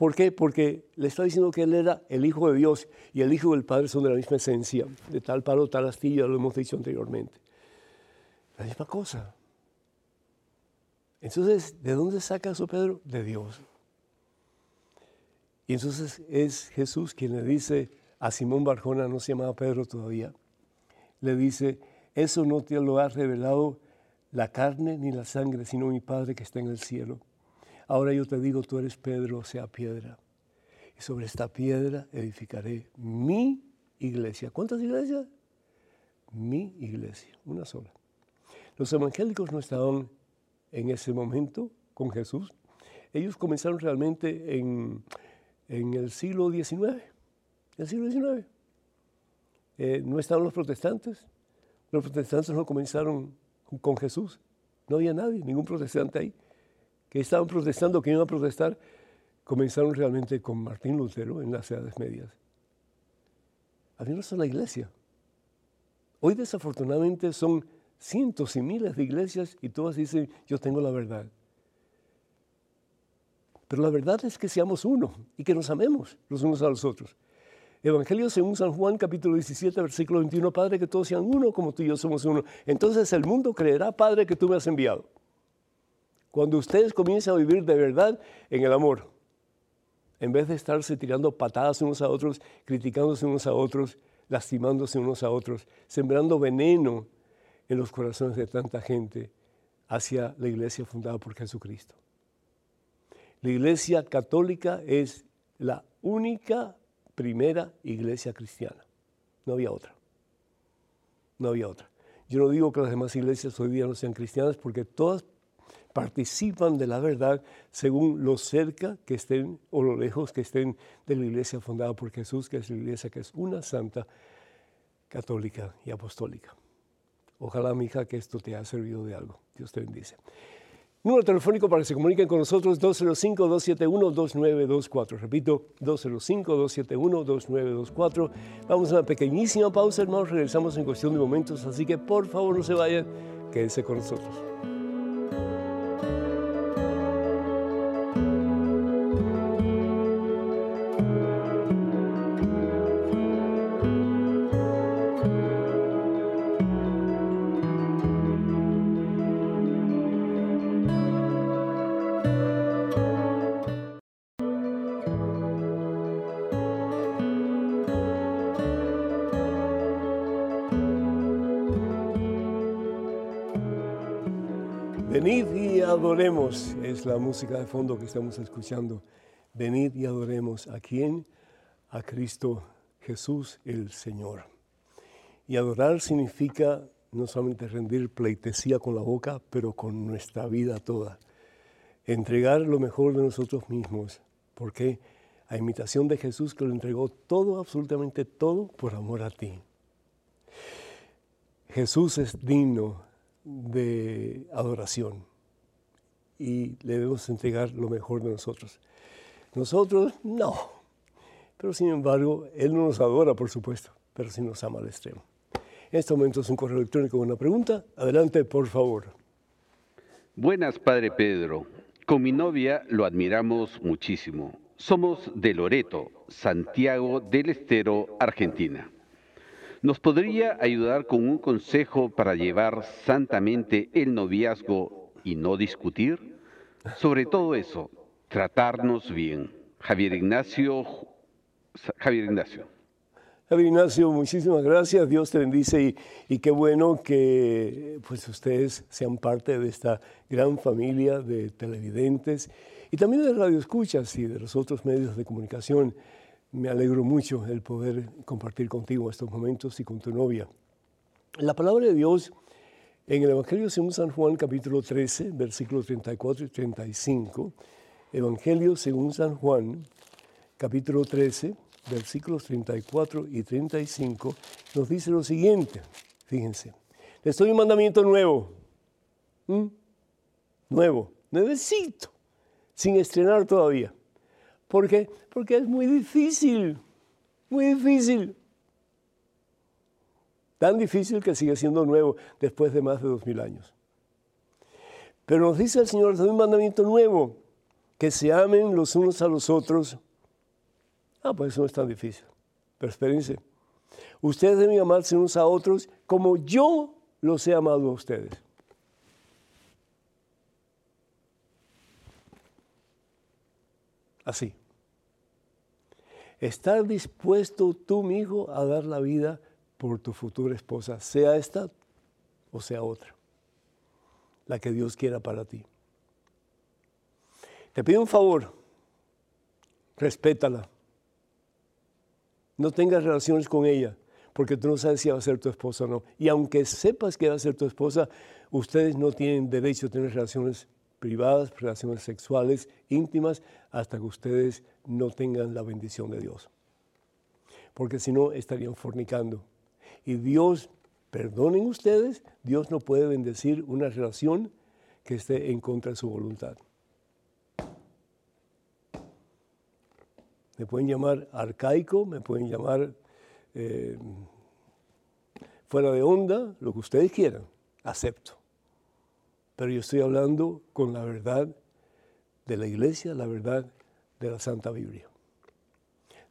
¿Por qué? Porque le está diciendo que él era el Hijo de Dios y el Hijo del Padre son de la misma esencia, de tal palo, tal astilla, lo hemos dicho anteriormente. La misma cosa. Entonces, ¿de dónde saca eso Pedro? De Dios. Y entonces es Jesús quien le dice a Simón Barjona, no se llamaba Pedro todavía, le dice, eso no te lo ha revelado la carne ni la sangre, sino mi Padre que está en el cielo. Ahora yo te digo, tú eres Pedro, sea piedra. Y sobre esta piedra edificaré mi iglesia. ¿Cuántas iglesias? Mi iglesia, una sola. Los evangélicos no estaban en ese momento con Jesús. Ellos comenzaron realmente en, el siglo XIX. El siglo XIX. Eh, no estaban los protestantes. Los protestantes no comenzaron con Jesús. No había nadie, ningún protestante ahí que estaban protestando, que iban a protestar, comenzaron realmente con Martín Lutero en las Edades Medias. Había una sola iglesia. Hoy desafortunadamente son cientos y miles de iglesias y todas dicen, yo tengo la verdad. Pero la verdad es que seamos uno y que nos amemos los unos a los otros. Evangelio según San Juan, capítulo 17, versículo 21, Padre, que todos sean uno como tú y yo somos uno. Entonces el mundo creerá, Padre, que tú me has enviado. Cuando ustedes comiencen a vivir de verdad en el amor, en vez de estarse tirando patadas unos a otros, criticándose unos a otros, lastimándose unos a otros, sembrando veneno en los corazones de tanta gente hacia la iglesia fundada por Jesucristo. La iglesia católica es la única primera iglesia cristiana. No había otra. No había otra. Yo no digo que las demás iglesias hoy día no sean cristianas porque todas participan de la verdad según lo cerca que estén o lo lejos que estén de la iglesia fundada por Jesús, que es la iglesia que es una santa, católica y apostólica. Ojalá, mi hija, que esto te haya servido de algo. Dios te bendice. Número telefónico para que se comuniquen con nosotros, 205-271-2924. Repito, 205-271-2924. Vamos a una pequeñísima pausa, hermanos. Regresamos en cuestión de momentos, así que por favor no se vayan, quédense con nosotros. Es la música de fondo que estamos escuchando Venid y adoremos a quién? A Cristo Jesús el Señor. Y adorar significa no solamente rendir pleitesía con la boca, pero con nuestra vida toda. Entregar lo mejor de nosotros mismos. porque A imitación de Jesús que lo entregó todo, absolutamente todo, por amor a ti. Jesús es digno de adoración y le debemos entregar lo mejor de nosotros. Nosotros no, pero sin embargo, Él no nos adora, por supuesto, pero sí nos ama al extremo. En este momento es un correo electrónico con una pregunta. Adelante, por favor. Buenas, Padre Pedro. Con mi novia lo admiramos muchísimo. Somos de Loreto, Santiago del Estero, Argentina. ¿Nos podría ayudar con un consejo para llevar santamente el noviazgo y no discutir? Sobre todo eso, tratarnos bien. Javier Ignacio. Javier Ignacio. Javier Ignacio, muchísimas gracias. Dios te bendice y, qué bueno que pues, ustedes sean parte de esta gran familia de televidentes y también de radioescuchas y de los otros medios de comunicación. Me alegro mucho el poder compartir contigo estos momentos y con tu novia. La palabra de Dios en el Evangelio según San Juan capítulo 13, versículos 34 y 35, Evangelio según San Juan capítulo 13, versículos 34 y 35, nos dice lo siguiente, fíjense, les doy un mandamiento nuevo, nuevo, nuevecito, sin estrenar todavía. ¿Por qué? Porque es muy difícil, muy difícil. Tan difícil que sigue siendo nuevo después de más de dos mil años. Pero nos dice el Señor, doy un mandamiento nuevo, que se amen los unos a los otros Ah, pues eso no es tan difícil. Pero espérense. Ustedes deben amarse unos a otros como yo los he amado a ustedes. Así. Estar dispuesto tú, mi hijo, a dar la vida por tu futura esposa, sea esta o sea otra, la que Dios quiera para ti. Te pido un favor, respétala no tengas relaciones con ella, porque tú no sabes si va a ser tu esposa o no. Y aunque sepas que va a ser tu esposa, ustedes no tienen derecho a tener relaciones privadas, relaciones sexuales íntimas, hasta que ustedes no tengan la bendición de Dios. Porque si no, estarían fornicando. Y Dios, perdonen ustedes, Dios no puede bendecir una relación que esté en contra de su voluntad. Me pueden llamar arcaico, me pueden llamar eh, fuera de onda, lo que ustedes quieran, acepto. Pero yo estoy hablando con la verdad de la iglesia, la verdad de la Santa Biblia.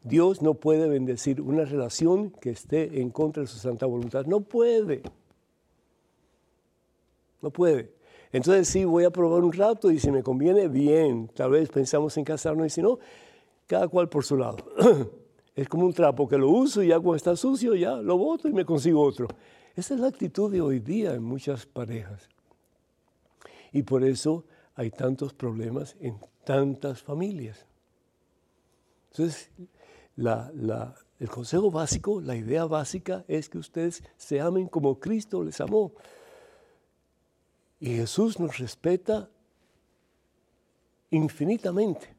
Dios no puede bendecir una relación que esté en contra de su santa voluntad. No puede. No puede. Entonces sí, voy a probar un rato y si me conviene, bien. Tal vez pensamos en casarnos y si no, cada cual por su lado. es como un trapo que lo uso y ya cuando está sucio ya lo boto y me consigo otro. Esa es la actitud de hoy día en muchas parejas. Y por eso hay tantos problemas en tantas familias. Entonces, el consejo básico, la idea básica es que ustedes se amen como Cristo les amó. Y Jesús nos respeta infinitamente.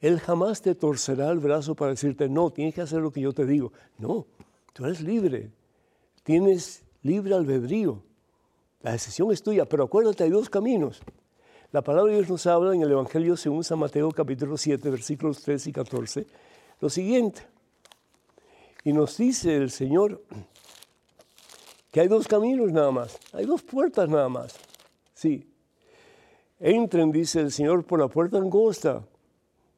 Él jamás te torcerá el brazo para decirte, no, tienes que hacer lo que yo te digo. No, tú eres libre, tienes libre albedrío. La decisión es tuya, pero acuérdate, hay dos caminos. La palabra de Dios nos habla en el Evangelio según San Mateo capítulo 7, versículos 13 y 14, lo siguiente. Y nos dice el Señor que hay dos caminos nada más, hay dos puertas nada más. Sí. Entren, dice el Señor, por la puerta angosta,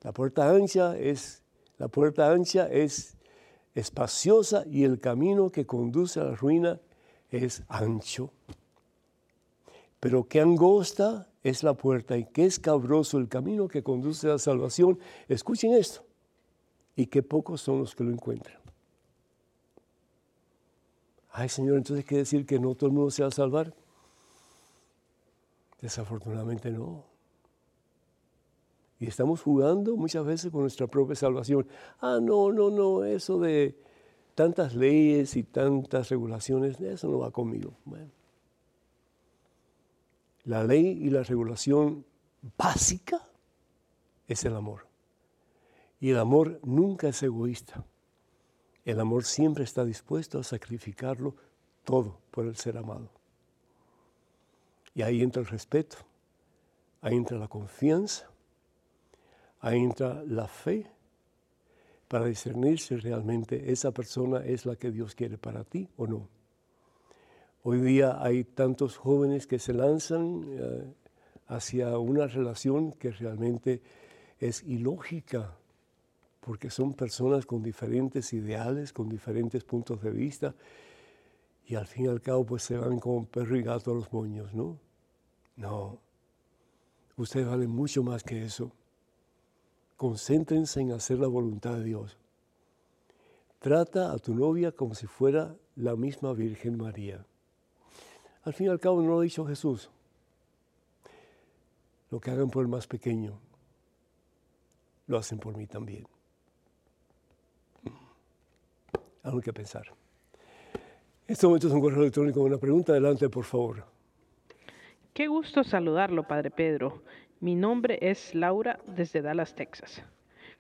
la puerta ancha es, la puerta ancha es espaciosa y el camino que conduce a la ruina es ancho. Pero qué angosta es la puerta y qué escabroso el camino que conduce a la salvación. Escuchen esto. Y qué pocos son los que lo encuentran. Ay, Señor, entonces quiere decir que no todo el mundo se va a salvar. Desafortunadamente no. Y estamos jugando muchas veces con nuestra propia salvación. Ah, no, no, no, eso de tantas leyes y tantas regulaciones, eso no va conmigo. Bueno. La ley y la regulación básica es el amor. Y el amor nunca es egoísta. El amor siempre está dispuesto a sacrificarlo todo por el ser amado. Y ahí entra el respeto, ahí entra la confianza, ahí entra la fe para discernir si realmente esa persona es la que Dios quiere para ti o no. Hoy día hay tantos jóvenes que se lanzan eh, hacia una relación que realmente es ilógica, porque son personas con diferentes ideales, con diferentes puntos de vista, y al fin y al cabo pues se van como perro y gato a los moños, ¿no? No, ustedes valen mucho más que eso. Concéntrense en hacer la voluntad de Dios. Trata a tu novia como si fuera la misma Virgen María. Al fin y al cabo no lo ha dicho Jesús. Lo que hagan por el más pequeño, lo hacen por mí también. Algo que pensar. Este momento es un correo electrónico. Una pregunta, adelante, por favor. Qué gusto saludarlo, Padre Pedro. Mi nombre es Laura desde Dallas, Texas.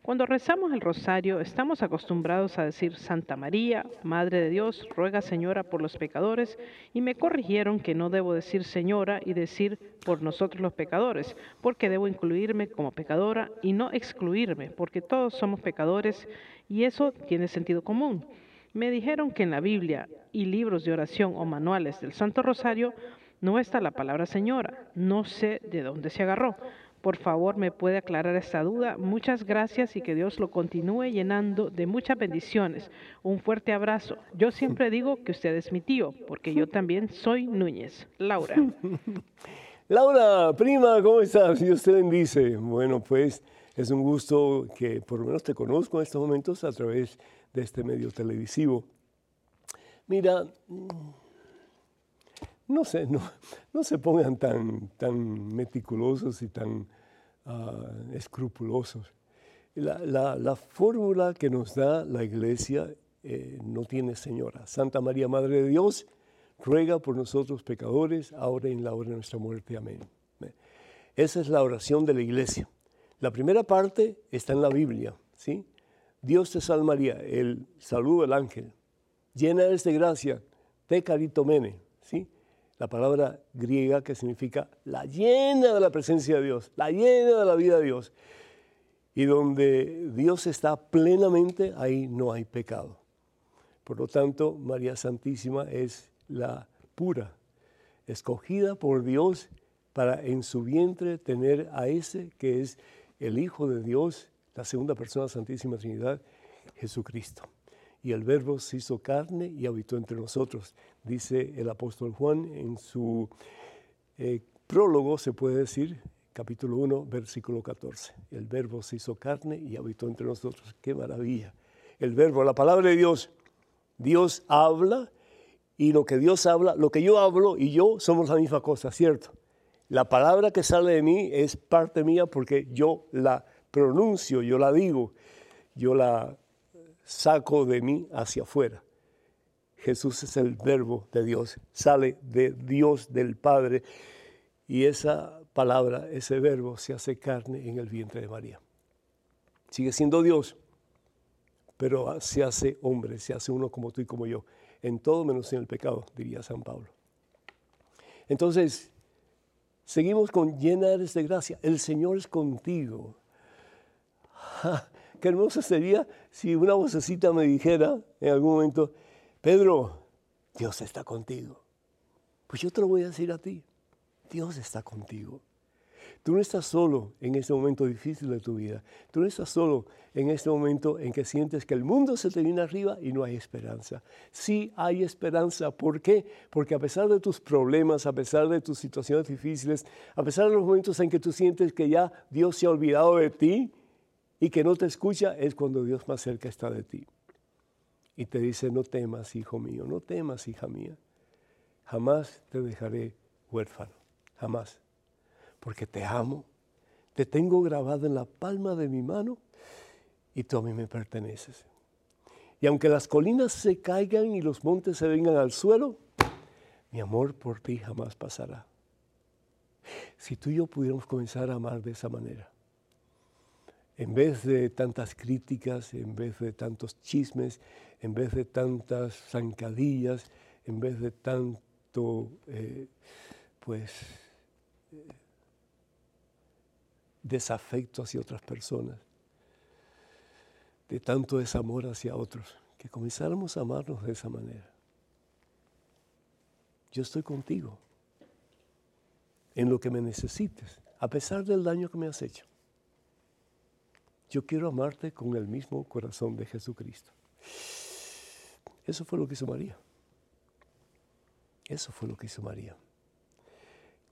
Cuando rezamos el rosario, estamos acostumbrados a decir Santa María, Madre de Dios, ruega Señora por los pecadores, y me corrigieron que no debo decir Señora y decir por nosotros los pecadores, porque debo incluirme como pecadora y no excluirme, porque todos somos pecadores y eso tiene sentido común. Me dijeron que en la Biblia y libros de oración o manuales del Santo Rosario no está la palabra Señora. No sé de dónde se agarró. Por favor, me puede aclarar esta duda. Muchas gracias y que Dios lo continúe llenando de muchas bendiciones. Un fuerte abrazo. Yo siempre digo que usted es mi tío, porque yo también soy Núñez. Laura. Laura, prima, ¿cómo estás? Dios te bendice. Bueno, pues es un gusto que por lo menos te conozco en estos momentos a través de este medio televisivo. Mira, no sé, no, no se pongan tan, tan meticulosos y tan uh, escrupulosos. La, la, la, fórmula que nos da la iglesia eh, no tiene señora. Santa María, Madre de Dios, ruega por nosotros pecadores, ahora y en la hora de nuestra muerte. Amén. Esa es la oración de la iglesia. La primera parte está en la Biblia, ¿sí? Dios te salve María, el saludo del ángel. Llena eres de gracia, te caritomene, ¿sí? la palabra griega que significa la llena de la presencia de Dios, la llena de la vida de Dios. Y donde Dios está plenamente, ahí no hay pecado. Por lo tanto, María Santísima es la pura, escogida por Dios para en su vientre tener a ese que es el Hijo de Dios, la segunda persona Santísima Trinidad, Jesucristo y el verbo se hizo carne y habitó entre nosotros. Dice el apóstol Juan en su eh, prólogo, se puede decir, capítulo 1, versículo 14. El verbo se hizo carne y habitó entre nosotros. Qué maravilla. El verbo, la palabra de Dios. Dios habla y lo que Dios habla, lo que yo hablo y yo somos la misma cosa, ¿cierto? La palabra que sale de mí es parte mía porque yo la pronuncio, yo la digo, yo la saco de mí hacia afuera. Jesús es el verbo de Dios, sale de Dios del Padre y esa palabra, ese verbo se hace carne en el vientre de María. Sigue siendo Dios, pero se hace hombre, se hace uno como tú y como yo, en todo menos en el pecado, diría San Pablo. Entonces, seguimos con llena de gracia. El Señor es contigo qué hermoso sería si una vocecita me dijera en algún momento, Pedro, Dios está contigo. Pues yo te lo voy a decir a ti, Dios está contigo. Tú no estás solo en este momento difícil de tu vida. Tú no estás solo en este momento en que sientes que el mundo se te viene arriba y no hay esperanza. Sí hay esperanza. ¿Por qué? Porque a pesar de tus problemas, a pesar de tus situaciones difíciles, a pesar de los momentos en que tú sientes que ya Dios se ha olvidado de ti, y que no te escucha es cuando Dios más cerca está de ti. Y te dice, no temas, hijo mío, no temas, hija mía. Jamás te dejaré huérfano, jamás. Porque te amo, Te tengo grabado en la palma de mi mano y tú a mí me perteneces. Y aunque las colinas se caigan y los montes se vengan al suelo, mi amor por ti jamás pasará. Si tú y yo pudiéramos comenzar a amar de esa manera, en vez de tantas críticas, en vez de tantos chismes, en vez de tantas zancadillas, en vez de tanto, eh, pues, eh, desafecto hacia otras personas, de tanto desamor hacia otros, que comenzáramos a amarnos de esa manera. Yo estoy contigo en lo que me necesites, a pesar del daño que me has hecho. Yo quiero amarte con el mismo corazón de Jesucristo. Eso fue lo que hizo María. Eso fue lo que hizo María.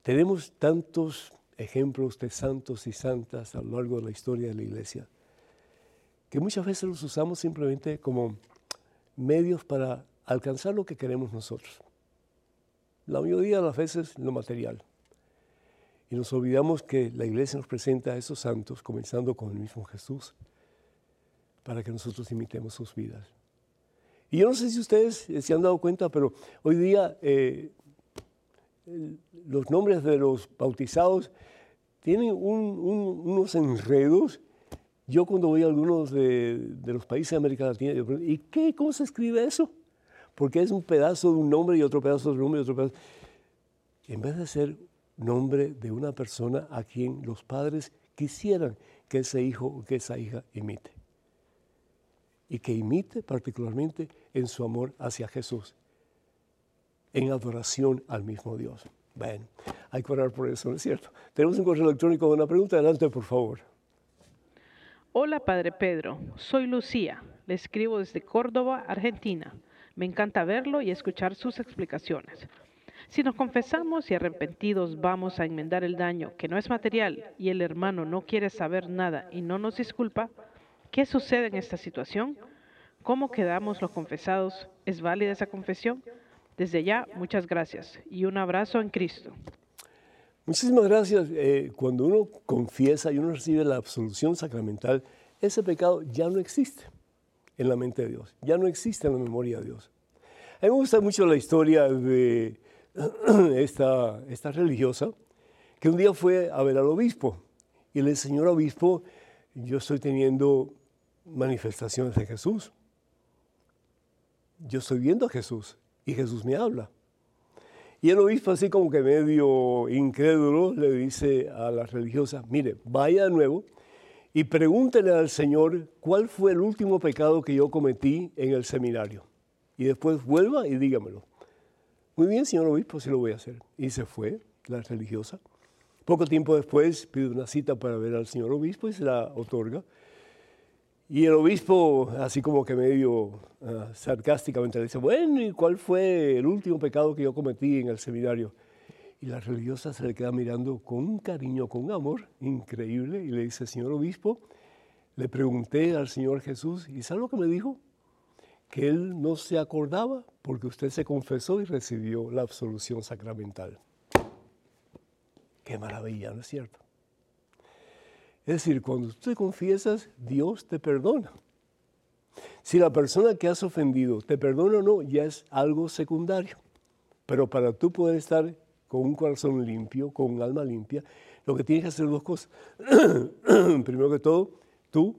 Tenemos tantos ejemplos de santos y santas a lo largo de la historia de la iglesia que muchas veces los usamos simplemente como medios para alcanzar lo que queremos nosotros. La mayoría de las veces lo material. Y nos olvidamos que la iglesia nos presenta a esos santos, comenzando con el mismo Jesús, para que nosotros imitemos sus vidas. Y yo no sé si ustedes se han dado cuenta, pero hoy día eh, los nombres de los bautizados tienen unos enredos. Yo cuando voy a algunos de, los países de América Latina, yo pregunto, ¿y qué? ¿Cómo se escribe eso? Porque es un pedazo de un nombre y otro pedazo de un nombre y otro pedazo. En vez de ser nombre de una persona a quien los padres quisieran que ese hijo o que esa hija imite. Y que imite particularmente en su amor hacia Jesús, en adoración al mismo Dios. Ven, hay que orar por eso, ¿no es cierto? Tenemos un correo electrónico con una pregunta. Adelante, por favor. Hola, Padre Pedro. Soy Lucía. Le escribo desde Córdoba, Argentina. Me encanta verlo y escuchar sus explicaciones. Si nos confesamos y arrepentidos vamos a enmendar el daño que no es material y el hermano no quiere saber nada y no nos disculpa, ¿qué sucede en esta situación? ¿Cómo quedamos los confesados? ¿Es válida esa confesión? Desde ya, muchas gracias y un abrazo en Cristo. Muchísimas gracias. Eh, cuando uno confiesa y uno recibe la absolución sacramental, ese pecado ya no existe en la mente de Dios, ya no existe en la memoria de Dios. A mí me gusta mucho la historia de esta, esta religiosa, que un día fue a ver al obispo y le señor obispo, yo estoy teniendo manifestaciones de Jesús. Yo estoy viendo a Jesús y Jesús me habla. Y el obispo, así como que medio incrédulo, le dice a la religiosa, mire, vaya de nuevo y pregúntele al Señor cuál fue el último pecado que yo cometí en el seminario. Y después vuelva y dígamelo. Muy bien, señor obispo, sí lo voy a hacer. Y se fue la religiosa. Poco tiempo después pide una cita para ver al señor obispo y se la otorga. Y el obispo, así como que medio ah, sarcásticamente, le dice, bueno, ¿y cuál fue el último pecado que yo cometí en el seminario? Y la religiosa se le queda mirando con un cariño, con un amor increíble y le dice, señor obispo, le pregunté al Señor Jesús, ¿y sabe lo que me dijo? Que él no se acordaba porque usted se confesó y recibió la absolución sacramental. Qué maravilla, ¿no es cierto? Es decir, cuando tú te confiesas, Dios te perdona. Si la persona que has ofendido te perdona o no, ya es algo secundario. Pero para tú poder estar con un corazón limpio, con un alma limpia, lo que tienes que hacer dos cosas. Primero que todo, tú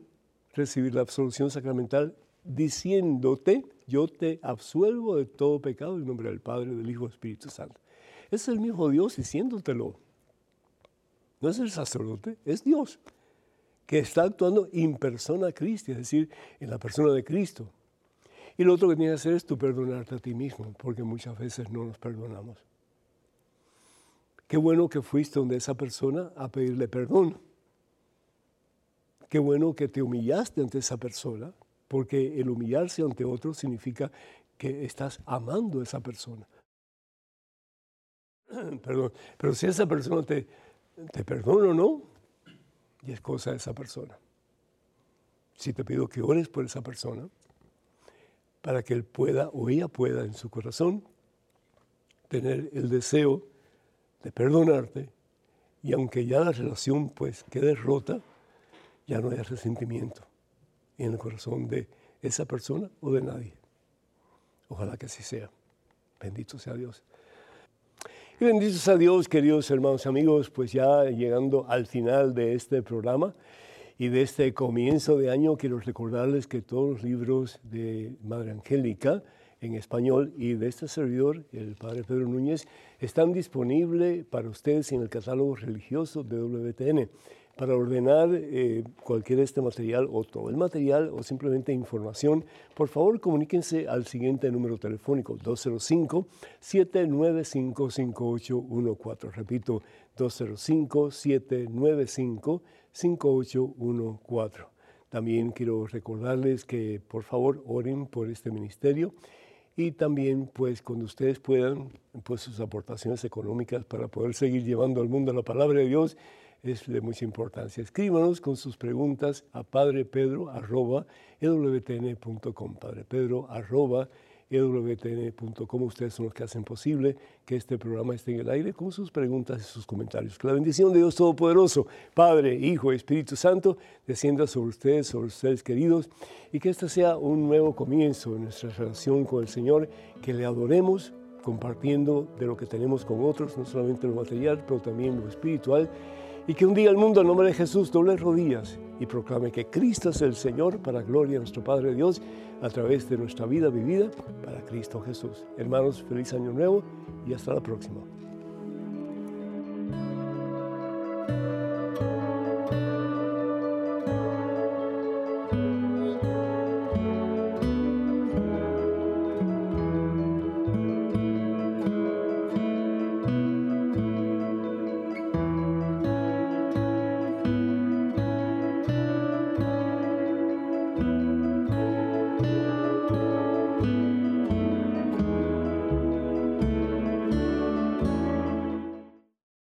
recibir la absolución sacramental diciéndote, yo te absuelvo de todo pecado en nombre del Padre, del Hijo del Espíritu Santo. Es el mismo Dios diciéndotelo. No es el sacerdote, es Dios, que está actuando en persona Cristo, es decir, en la persona de Cristo. Y lo otro que tienes que hacer es tú perdonarte a ti mismo, porque muchas veces no nos perdonamos. Qué bueno que fuiste donde esa persona a pedirle perdón. Qué bueno que te humillaste ante esa persona porque el humillarse ante otro significa que estás amando a esa persona. Perdón, pero si esa persona te, perdona o no, y es cosa de esa persona. Si te pido que ores por esa persona, para que él pueda o ella pueda en su corazón tener el deseo de perdonarte Y aunque ya la relación pues quede rota, ya no hay resentimiento en el corazón de esa persona o de nadie. Ojalá que así sea. Bendito sea Dios. Y bendito sea Dios, queridos hermanos amigos, pues ya llegando al final de este programa y de este comienzo de año, quiero recordarles que todos los libros de Madre Angélica en español y de este servidor, el Padre Pedro Núñez, están disponibles para ustedes en el catálogo religioso de WTN para ordenar eh, cualquier este material o todo el material o simplemente información, por favor comuníquense al siguiente número telefónico 205-795-5814. Repito, 205-795-5814. También quiero recordarles que por favor oren por este ministerio y también pues cuando ustedes puedan pues sus aportaciones económicas para poder seguir llevando al mundo la palabra de Dios es de mucha importancia. Escríbanos con sus preguntas a padrepedro.ewtn.com, padrepedro.ewtn.com. Ustedes son los que hacen posible que este programa esté en el aire con sus preguntas y sus comentarios. Que la bendición de Dios Todopoderoso, Padre, Hijo y Espíritu Santo, descienda sobre ustedes, sobre ustedes queridos, y que este sea un nuevo comienzo en nuestra relación con el Señor, que le adoremos compartiendo de lo que tenemos con otros, no solamente lo material, pero también lo espiritual, y que un día el mundo, en nombre de Jesús, doble rodillas y proclame que Cristo es el Señor para gloria de nuestro Padre Dios a través de nuestra vida vivida para Cristo Jesús. Hermanos, feliz año nuevo y hasta la próxima.